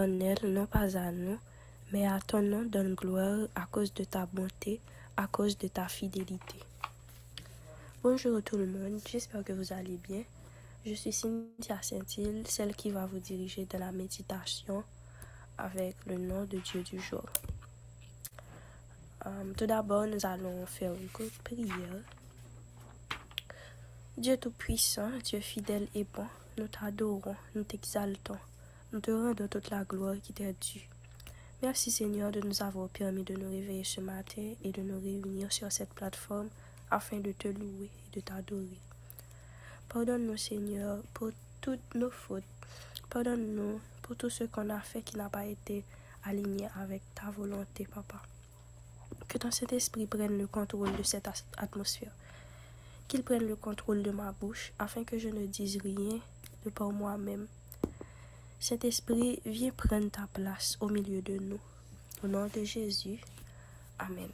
éternel, non pas à nous, mais à ton nom donne gloire à cause de ta bonté, à cause de ta fidélité. Bonjour tout le monde, j'espère que vous allez bien. Je suis Cynthia Saint-Île, celle qui va vous diriger dans la méditation avec le nom de Dieu du jour. Euh, tout d'abord, nous allons faire une courte prière. Dieu Tout-Puissant, Dieu fidèle et bon, nous t'adorons, nous t'exaltons, nous te rendons toute la gloire qui t'est due. Merci Seigneur de nous avoir permis de nous réveiller ce matin et de nous réunir sur cette plateforme afin de te louer et de t'adorer. Pardonne-nous Seigneur pour toutes nos fautes. Pardonne-nous pour tout ce qu'on a fait qui n'a pas été aligné avec ta volonté, Papa. Que ton Saint-Esprit prenne le contrôle de cette atmosphère. Qu'il prenne le contrôle de ma bouche afin que je ne dise rien de par moi-même. Saint-Esprit, viens prendre ta place au milieu de nous. Au nom de Jésus. Amen.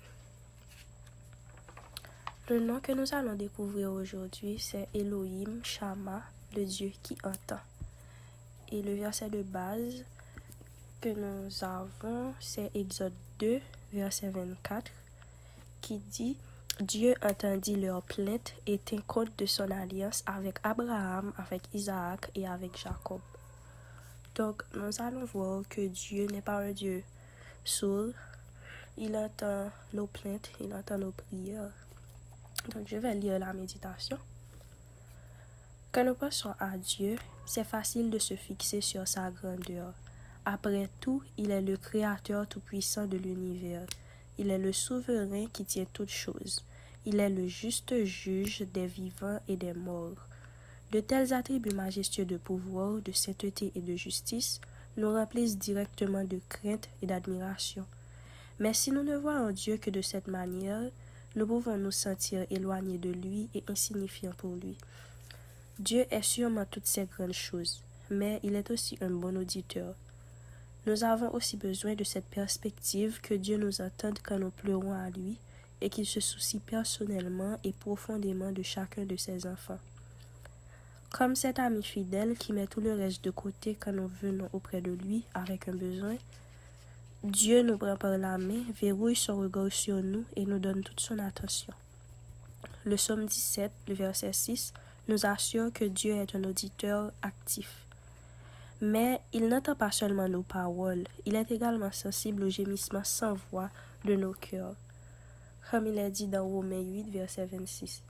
Le nom que nous allons découvrir aujourd'hui, c'est Elohim Shama, le Dieu qui entend. Et le verset de base que nous avons, c'est Exode 2, verset 24, qui dit Dieu entendit leur plainte et tint compte de son alliance avec Abraham, avec Isaac et avec Jacob. Donc, nous allons voir que Dieu n'est pas un Dieu sourd. Il entend nos plaintes, il entend nos prières. Donc, je vais lire la méditation. Quand nous pensons à Dieu, c'est facile de se fixer sur sa grandeur. Après tout, il est le Créateur tout-puissant de l'univers. Il est le souverain qui tient toutes choses. Il est le juste juge des vivants et des morts. De tels attributs majestueux de pouvoir, de sainteté et de justice nous remplissent directement de crainte et d'admiration. Mais si nous ne voyons Dieu que de cette manière, nous pouvons nous sentir éloignés de lui et insignifiants pour lui. Dieu est sûrement toutes ces grandes choses, mais il est aussi un bon auditeur. Nous avons aussi besoin de cette perspective que Dieu nous entende quand nous pleurons à lui et qu'il se soucie personnellement et profondément de chacun de ses enfants. Comme cet ami fidèle qui met tout le reste de côté quand nous venons auprès de lui avec un besoin, Dieu nous prend par la main, verrouille son regard sur nous et nous donne toute son attention. Le psaume 17, le verset 6, nous assure que Dieu est un auditeur actif. Mais il n'entend pas seulement nos paroles, il est également sensible aux gémissements sans voix de nos cœurs. Comme il est dit dans Romains 8, verset 26.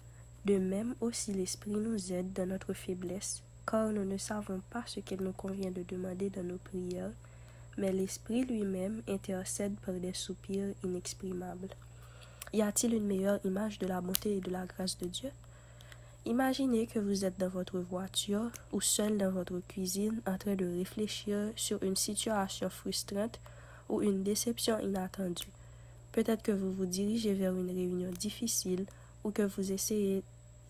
De même aussi l'Esprit nous aide dans notre faiblesse, car nous ne savons pas ce qu'il nous convient de demander dans nos prières, mais l'Esprit lui-même intercède par des soupirs inexprimables. Y a-t-il une meilleure image de la bonté et de la grâce de Dieu? Imaginez que vous êtes dans votre voiture ou seul dans votre cuisine en train de réfléchir sur une situation frustrante ou une déception inattendue. Peut-être que vous vous dirigez vers une réunion difficile ou que vous essayez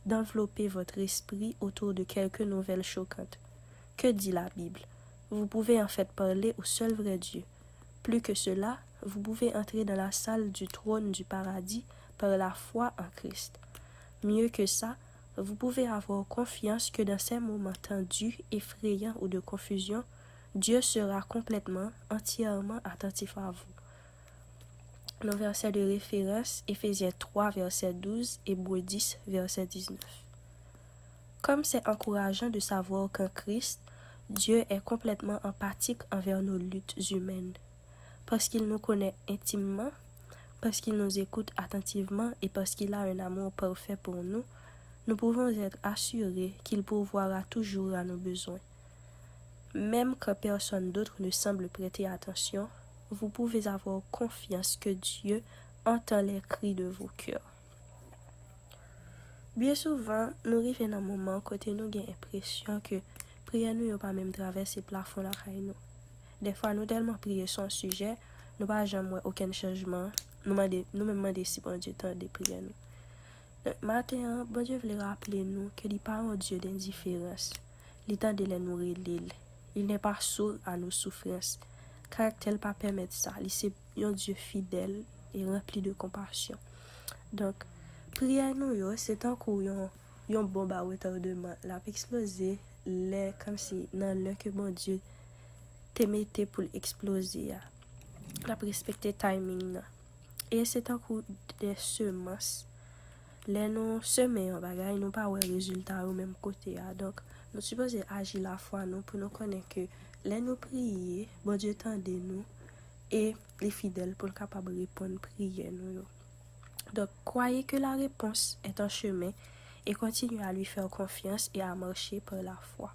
d'envelopper votre esprit autour de quelques nouvelles choquantes. Que dit la Bible? Vous pouvez en fait parler au seul vrai Dieu. Plus que cela, vous pouvez entrer dans la salle du trône du paradis par la foi en Christ. Mieux que ça, vous pouvez avoir confiance que dans ces moments tendus, effrayants ou de confusion, Dieu sera complètement, entièrement attentif à vous. Nos versets de référence, Éphésiens 3, verset 12, et 10, verset 19. Comme c'est encourageant de savoir qu'en Christ, Dieu est complètement empathique envers nos luttes humaines, parce qu'il nous connaît intimement, parce qu'il nous écoute attentivement et parce qu'il a un amour parfait pour nous, nous pouvons être assurés qu'il pourvoira toujours à nos besoins. Même quand personne d'autre ne semble prêter attention, vous pouvez avoir confiance que Dieu entend les cris de vos cœurs. Bien souvent, nous arrivons à un moment côté nous avons l'impression que prier nous n'a pas même traversé plafond la nous. Des fois, nous tellement prier son sujet, nous pas jamais aucun changement. Nous même demandons si bon Dieu temps de prier nous. Matin, bon Dieu voulait rappeler nous que n'est pas un Dieu d'indifférence. Il tend de les nourrir l'île. Il n'est pas sourd à nos souffrances. karakter pa permet sa. Li se yon Diyo fidel e rempli de kompasyon. Donk, priya nou yo, se tankou yon, yon bomba ou etordeman la pe eksplose, le kom si nan lè ke bon Diyo temete pou l'eksplose ya. La pe respekte timing nan. E se tankou de semas, le nou seme yon non bagay, nou pa wè rezultat ou menm kote ya. Donk, nou suppose aji la fwa nou pou nou konen ke le nou priye, bon Diyo tende nou, e li fidel pou l'kapab repon priye nou yo. Donc, croyez que la réponse est en chemin et continuez à lui faire confiance et à marcher par la foi.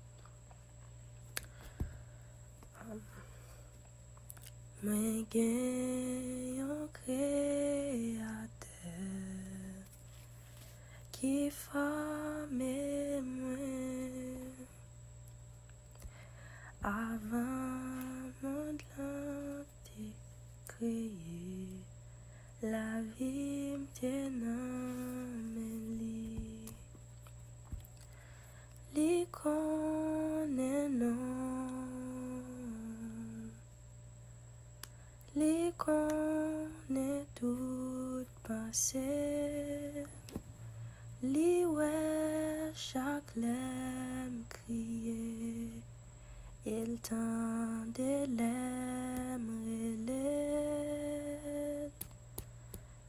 Avan moun lan te kreye La vie me tient li. Connaît non. Li connaît tout passé. Li ouais chaque crier. Il tend des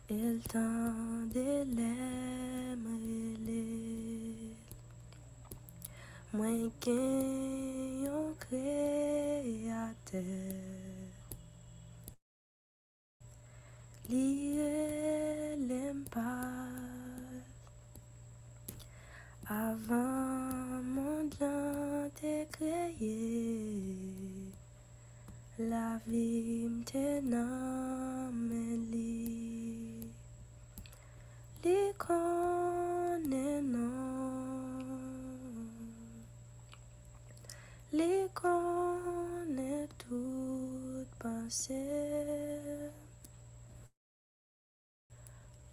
El tan de lem rele Mwen gen yon kreater Li relem pa Avan moun lan te kreye La vim te nan men li Li connaît non. Li connaît toute pensée.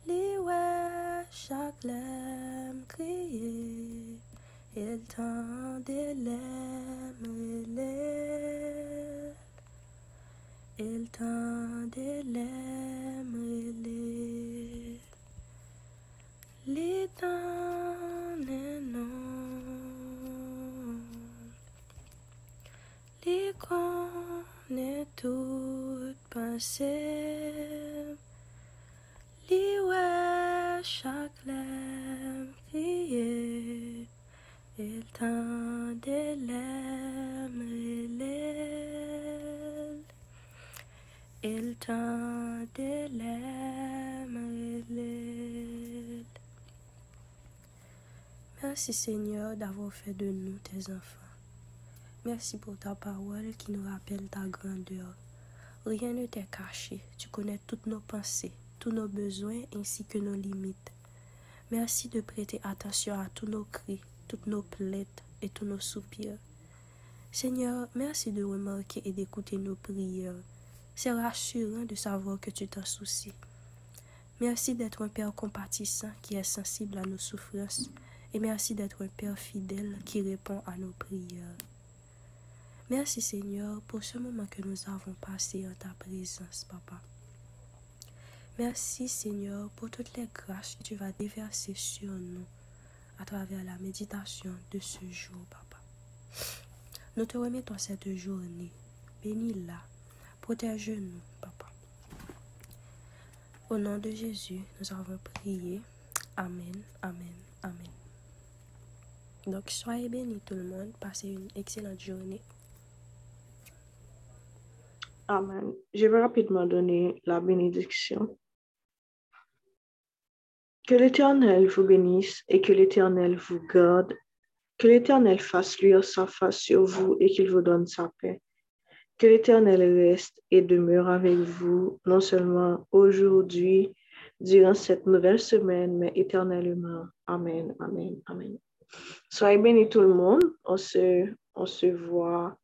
Li ouais chaque. Il Il tend des Li tan enon Li konen tout pase Li we chak lem kriye El tan de lem relel Merci Seigneur d'avoir fait de nous tes enfants. Merci pour ta parole qui nous rappelle ta grandeur. Rien ne t'est caché. Tu connais toutes nos pensées, tous nos besoins ainsi que nos limites. Merci de prêter attention à tous nos cris, toutes nos plaintes et tous nos soupirs. Seigneur, merci de remarquer et d'écouter nos prières. C'est rassurant de savoir que tu t'en soucies. Merci d'être un Père compatissant qui est sensible à nos souffrances et merci d'être un Père fidèle qui répond à nos prières. Merci Seigneur pour ce moment que nous avons passé en ta présence, Papa. Merci Seigneur pour toutes les grâces que tu vas déverser sur nous à travers la méditation de ce jour, Papa. Nous te remettons cette journée. Bénis-la. Protège-nous, Papa. Au nom de Jésus, nous avons prié. Amen, amen, amen. Donc, soyez bénis tout le monde. Passez une excellente journée. Amen. Je vais rapidement donner la bénédiction. Que l'Éternel vous bénisse et que l'Éternel vous garde. Que l'Éternel fasse luire sa face sur vous et qu'il vous donne sa paix. Que l'Éternel reste et demeure avec vous, non seulement aujourd'hui, durant cette nouvelle semaine, mais éternellement. Amen, amen, amen. Soyez bénis tout le monde. On se, on se voit